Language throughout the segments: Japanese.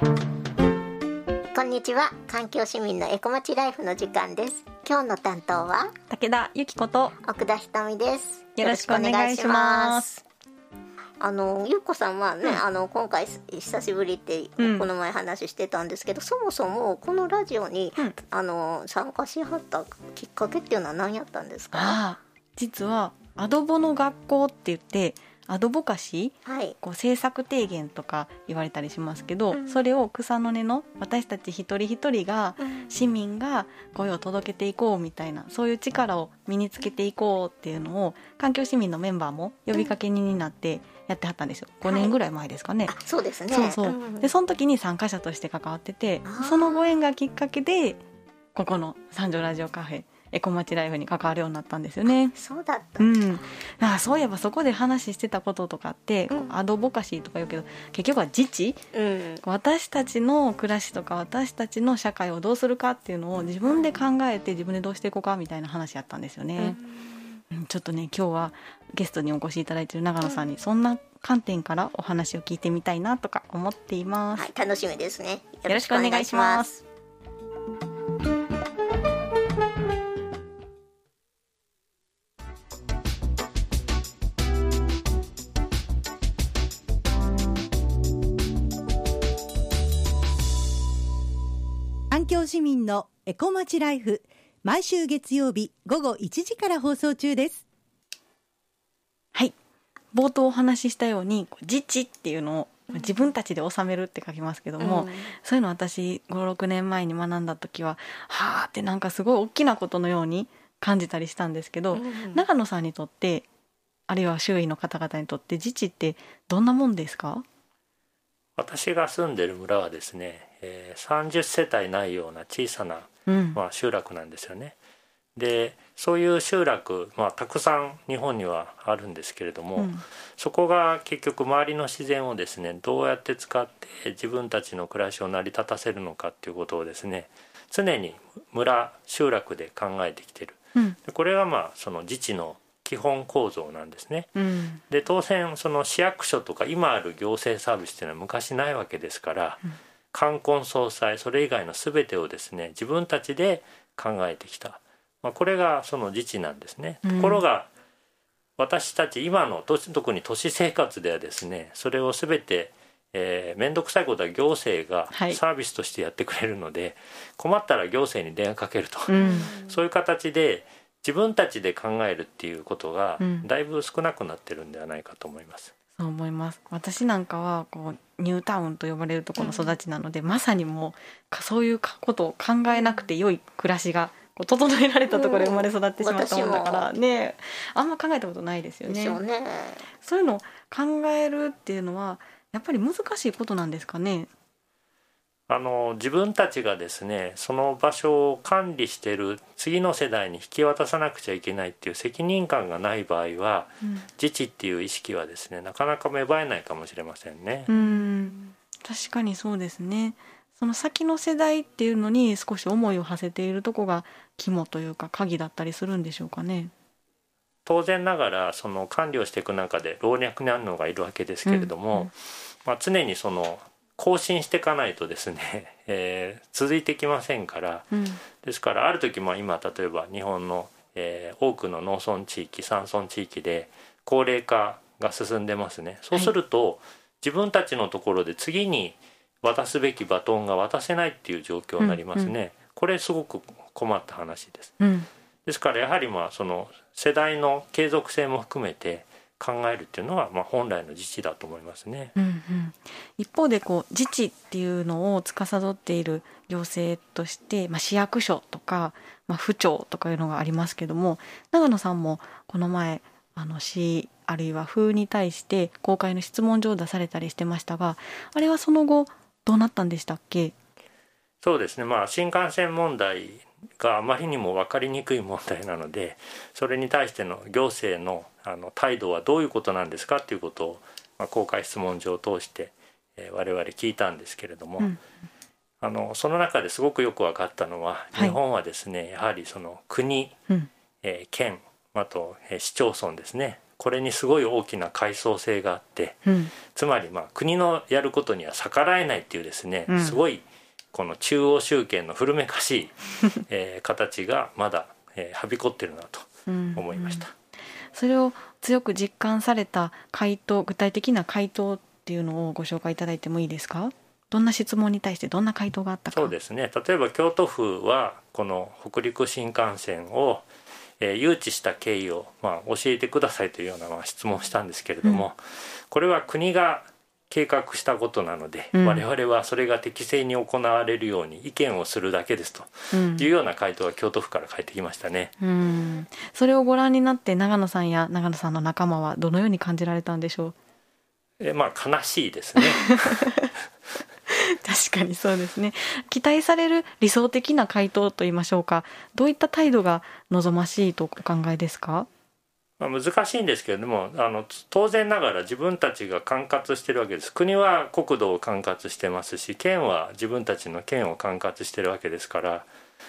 こんにちは。環境市民のエコまちライフの時間です。今日の担当は？武田由紀子と奥田ひとみです。よろしくお願いします。あのゆうこさんはね、うん、あの今回久しぶりってこの前話してたんですけど、うん、そもそもこのラジオに、うん、あの参加しはったきっかけっていうのは何やったんですか？実はアドボの学校って言ってアドボカシー、はい、こう政策提言とか言われたりしますけど、うん、それを草の根の私たち一人一人が、うん、市民が声を届けていこうみたいなそういう力を身につけていこうっていうのを環境市民のメンバーも呼びかけ人になってやってはったんですよ。5年ぐらい前ですかね、はい、そうですね。そうそう、でその時に参加者として関わっててそのご縁がきっかけでここの三条ラジオカフェエコマチライフに関わるようになったんですよね。そうだったうん、あそういえばそこで話してたこととかって、うん、アドボカシーとか言うけど結局は自治、うん、私たちの暮らしとか私たちの社会をどうするかっていうのを自分で考えて自分でどうしていこうかみたいな話やったんですよね。うん、ちょっとね今日はゲストにお越しいただいている長野さんにそんな観点からお話を聞いてみたいなとか思っています。はい、楽しみですね。よろしくお願いします。市民のエコまちライフ毎週月曜日午後1時から放送中です。はい。冒頭お話ししたように自治っていうのを自分たちで収めるって書きますけども、うん、そういうの私56年前に学んだ時ははあってなんかすごい大きなことのように感じたりしたんですけど、うん、長野さんにとってあるいは周囲の方々にとって自治ってどんなもんですか？私が住んでる村はですね、えー、30世帯ないような小さな、まあ、集落なんですよね。でそういう集落、まあ、たくさん日本にはあるんですけれども、うん、そこが結局周りの自然をですねどうやって使って自分たちの暮らしを成り立たせるのかっていうことをですね常に村集落で考えてきてる、うん、これがまあその自治の基本構造なんですね。うん、で当然その市役所とか今ある行政サービスっていうのは昔ないわけですから、うん、冠婚葬祭それ以外の全てをですね自分たちで考えてきた、まあ、これがその自治なんですね。ところが私たち今の特に都市生活ではですねそれを全てえー、くさいことは行政がサービスとしてやってくれるので、はい、困ったら行政に電話かけると、うん、そういう形で自分たちで考えるっていうことがだいぶ少なくなってるんではないかと思います。そう思います私なんかはこうニュータウンと呼ばれるところの育ちなので、うん、まさにもうそういうことを考えなくて良い暮らしが整えられたところで生まれ育ってしまったもんだからね、あんま考えたことないですよね。ねそういうのを考えるっていうのはやっぱり難しいことなんですかね。あの自分たちがですねその場所を管理してる次の世代に引き渡さなくちゃいけないっていう責任感がない場合は、うん、自治っていう意識はですねなかなか芽生えないかもしれませんね。うん確かにそうですねその先の世代っていうのに少し思いを馳せているとこが肝というか鍵だったりするんでしょうかね。当然ながらその管理をしていく中で老若男女がいるわけですけれども、うんうん、まあ、常にその更新していかないとですね、えー、続いてきませんから、うん、ですからある時も今例えば日本の、えー、多くの農村地域山村地域で高齢化が進んでますね。そうすると、はい、自分たちのところで次に渡すべきバトンが渡せないっていう状況になりますね、うんうん、これすごく困った話です、うん、ですからやはりまあその世代の継続性も含めて考えるっていうのは、まあ、本来の自治だと思いますね。うんうん、一方でこう自治っていうのを司っている行政として、まあ、市役所とか、まあ、府庁とかいうのがありますけども長野さんもこの前あの市あるいは府に対して公開の質問状を出されたりしてましたがあれはその後どうなったんでしたっけ？そうですね。まあ新幹線問題があまりにも分かりにくい問題なのでそれに対しての行政のあの態度はどういうことなんですかということを、まあ、公開質問状を通して、えー、我々聞いたんですけれども、うん、あのその中ですごくよく分かったのは、はい、日本はですねやはりその国、うん、えー、県あと、えー、市町村ですねこれにすごい大きな階層性があって、うん、つまりまあ国のやることには逆らえないっていうですね、うん、すごいこの中央集権の古めかしい、えー、形がまだ、えー、はびこってるなと思いました。それを強く実感された回答具体的な回答っていうのをご紹介いただいてもいいですか？どんな質問に対してどんな回答があったか。そうですね。例えば京都府はこの北陸新幹線を、えー、誘致した経緯を、まあ、教えてくださいというような、まあ、質問をしたんですけれども、うん、これは国が計画したことなので、うん、我々はそれが適正に行われるように意見をするだけですというような回答が京都府から返ってきましたね、うん、それをご覧になって長野さんや長野さんの仲間はどのように感じられたんでしょう？えまあ悲しいですね。確かにそうですね。期待される理想的な回答といいましょうか。どういった態度が望ましいとお考えですか？まあ、難しいんですけれどもあの当然ながら自分たちが管轄してるわけです。国は国土を管轄してますし県は自分たちの県を管轄してるわけですから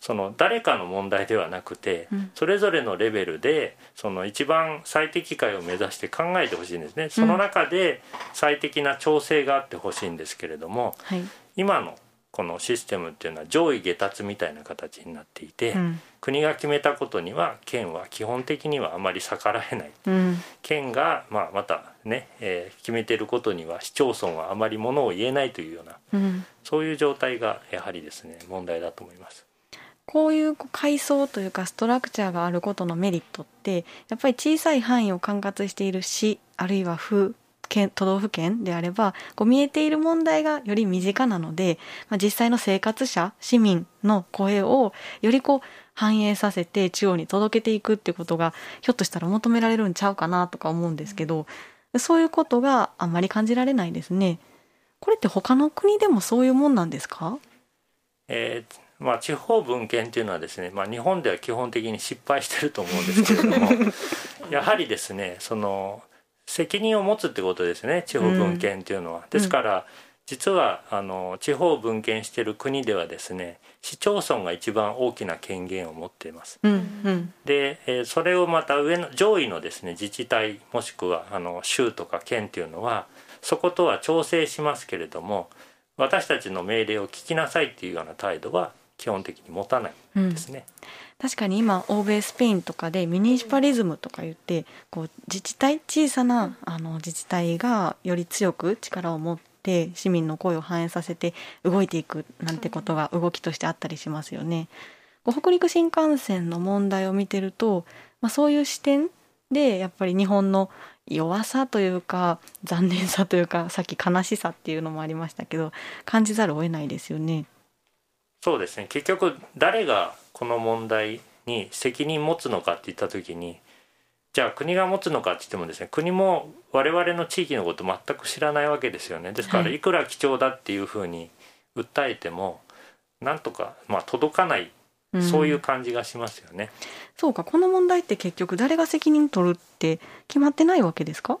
その誰かの問題ではなくて、それぞれのレベルでその一番最適解を目指して考えてほしいんですね。その中で最適な調整があってほしいんですけれども、はい、今のこのシステムっていうのは上位下達みたいな形になっていて、うん、国が決めたことには県は基本的にはあまり逆らえない、うん、県が、まあ、またね、えー、決めてることには市町村はあまりものを言えないというような、うん、そういう状態がやはりですね問題だと思います。こういう階層というかストラクチャーがあることのメリットってやっぱり小さい範囲を管轄している市あるいは府県都道府県であればこう見えている問題がより身近なので、まあ、実際の生活者市民の声をよりこう反映させて中央に届けていくっていうことがひょっとしたら求められるんちゃうかなとか思うんですけどそういうことがあんまり感じられないですね。これって他の国でもそういうもんなんですか？えーまあ、地方分権というのはですね、まあ、日本では基本的に失敗してると思うんですけれども やはりですねその責任を持つってことですね地方分権というのは。ですから、実はあの地方分権してる国ではですね市町村が一番大きな権限を持っています。うんうん、で、えー、それをまた上の上位のですね自治体もしくはあの州とか県っていうのはそことは調整しますけれども私たちの命令を聞きなさいっていうような態度は基本的に持たないですね。うん、確かに今欧米スペインとかでミニシパリズムとか言ってこう自治体小さなあの自治体がより強く力を持って市民の声を反映させて動いていくなんてことが動きとしてあったりしますよね。北陸新幹線の問題を見てると、まあ、そういう視点でやっぱり日本の弱さというか残念さというかさっき悲しさっていうのもありましたけど感じざるを得ないですよね。そうですね。結局誰がこの問題に責任持つのかって言った時にじゃあ国が持つのかって言ってもですね国も我々の地域のこと全く知らないわけですよね。ですからい。くら貴重だっていうふうに訴えてもなんとかまあ届かないそういう感じがしますよね、うん、そうか。この問題って結局誰が責任取るって決まってないわけですか？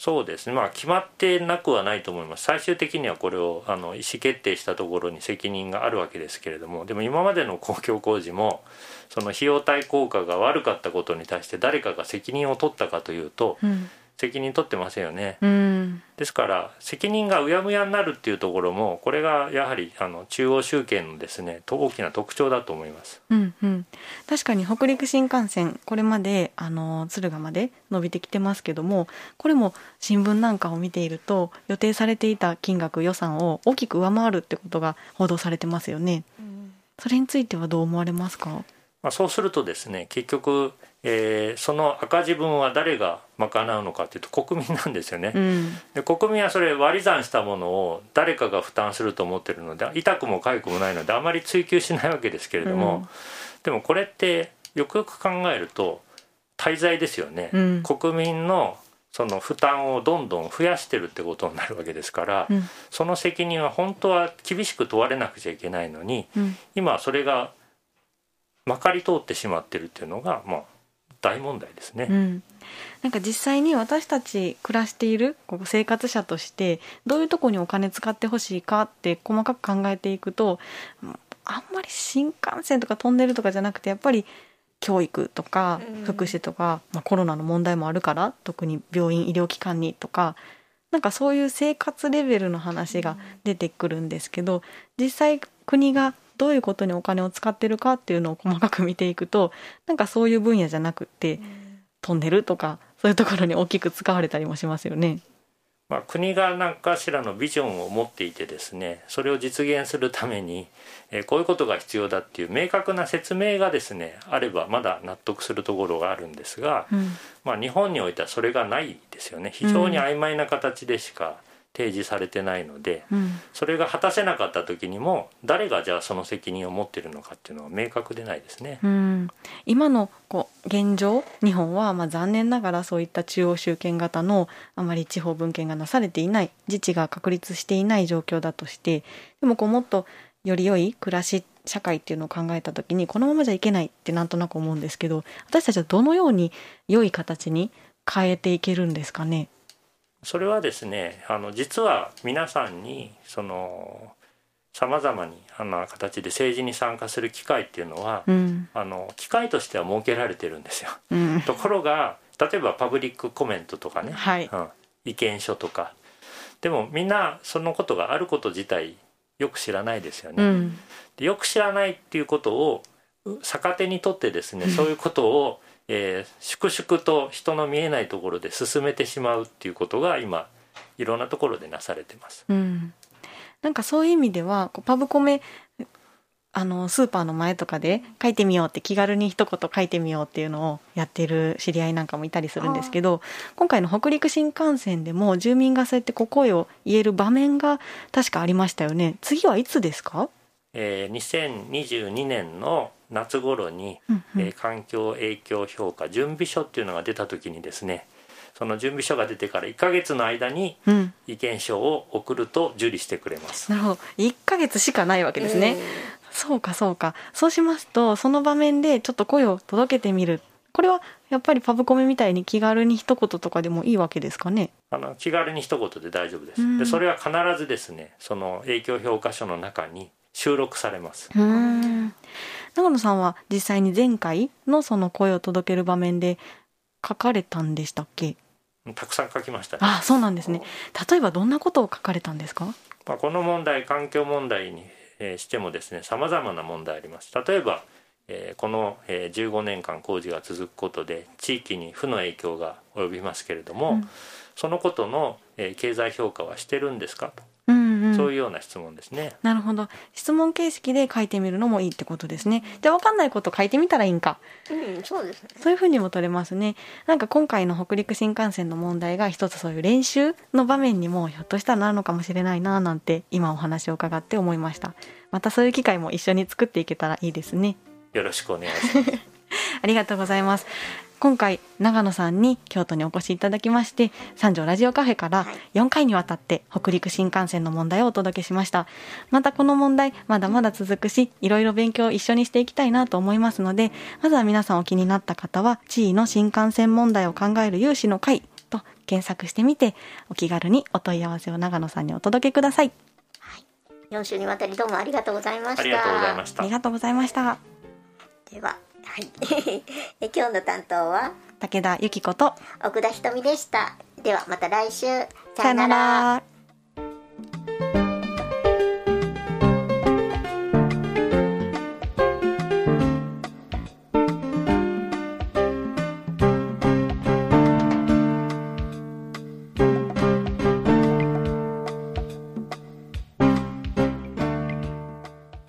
そうですね。まあ決まってなくはないと思います。最終的にはこれをあの意思決定したところに責任があるわけですけれども。でも今までの公共工事もその費用対効果が悪かったことに対して誰かが責任を取ったかというと、うん。責任取ってませんよね、うん、ですから責任がうやむやになるっていうところもこれがやはりあの中央集権のですね大きな特徴だと思います、うんうん、確かに北陸新幹線これまであの敦賀まで伸びてきてますけどもこれも新聞なんかを見ていると予定されていた金額予算を大きく上回るってことが報道されてますよね、うん、それについてはどう思われますか？まあ、そうするとですね結局えー、その赤字分は誰が賄うのかというと国民なんですよね、うん、で国民はそれ割り算したものを誰かが負担すると思ってるので痛くも痒くもないのであまり追求しないわけですけれども、うん、でもこれってよくよく考えると滞在ですよね、うん、国民のその負担をどんどん増やしてるってことになるわけですから、その責任は本当は厳しく問われなくちゃいけないのに、今それがまかり通ってしまってるっていうのがまあ大問題ですね、うん、なんか実際に私たち暮らしているここ生活者としてどういうとこにお金使ってほしいかって細かく考えていくとあんまり新幹線とかトンネルとかじゃなくてやっぱり教育とか福祉とか、まあ、コロナの問題もあるから特に病院医療機関にとかなんかそういう生活レベルの話が出てくるんですけど実際国がどういうことにお金を使ってるかっていうのを細かく見ていくとなんかそういう分野じゃなくってトンネルとかそういうところに大きく使われたりもしますよね。まあ、国が何かしらのビジョンを持っていてですねそれを実現するために、えこういうことが必要だっていう明確な説明がですねあればまだ納得するところがあるんですが、うん、まあ、日本においてはそれがないですよね。非常に曖昧な形でしか提示されてないので、うん、それが果たせなかった時にも誰がじゃあその責任を持ってるのかっていうのは明確でないですね。うん、今のこう現状日本はまあ残念ながらそういった中央集権型のあまり地方分権がなされていない自治が確立していない状況だとしてでもこうもっとより良い暮らし社会っていうのを考えた時にこのままじゃいけないってなんとなく思うんですけど私たちはどのように良い形に変えていけるんですかね？それはですねあの実は皆さんにそのさまざまにあの形で政治に参加する機会っていうのは、うん、あの機会としては設けられてるんですよ。うん、ところが例えばパブリックコメントとかね、はい、うん、意見書とか。でもみんなそのことがあること自体よく知らないですよね。でよく知らないっていうことを逆手にとってですねそういうことをえー、粛々と人の見えないところで進めてしまうっていうことが今いろんなところでなされてます。うん、なんかそういう意味ではパブコメあのスーパーの前とかで書いてみようって気軽に一言書いてみようっていうのをやってる知り合いなんかもいたりするんですけど今回の北陸新幹線でも住民がそうやってこう声を言える場面が確かありましたよね。次はいつですか、えー、2022年の夏頃に、うんうん、えー、環境影響評価準備書っていうのが出た時にですねその準備書が出てから1か月の間に意見書を送ると受理してくれます、うん、なるほど。1か月しかないわけですね、そうかそうか。そうしますとその場面でちょっと声を届けてみる。これはやっぱりパブコメみたいに気軽に一言とかでもいいわけですかね。あの気軽に一言で大丈夫です、うん、でそれは必ずですねその影響評価書の中に収録されます長野さんは実際に前回のその声を届ける場面で書かれたんでしたっけ？たくさん書きました、ね、あそうなんですね。例えばどんなことを書かれたんですか、まあ、この問題環境問題にしてもですねさまざまな問題あります。例えばえこの15年間工事が続くことで地域に負の影響が及びますけれども、うん、そのことの経済評価はしてるんですかとうんそういうような質問ですね。なるほど。質問形式で書いてみるのもいいってことですね。じゃあ分かんないこと書いてみたらいいんか。うん、そうですね。そういうふうにも取れますね。なんか今回の北陸新幹線の問題が一つそういう練習の場面にもひょっとしたらなるのかもしれないななんて今お話を伺って思いました。またそういう機会も一緒に作っていけたらいいですね。よろしくお願いします。ありがとうございます。今回長野さんに京都にお越しいただきまして三条ラジオカフェから4回にわたって北陸新幹線の問題をお届けしました。またこの問題まだまだ続くしいろいろ勉強を一緒にしていきたいなと思いますのでまずは皆さんお気になった方は地位の新幹線問題を考える有志の会と検索してみてお気軽にお問い合わせを長野さんにお届けください、はい、4週にわたりどうもありがとうございました。ありがとうございました。ありがとうございました。でははい。今日の担当は？武田由紀子と。奥田ひとみでした。ではまた来週。さよなら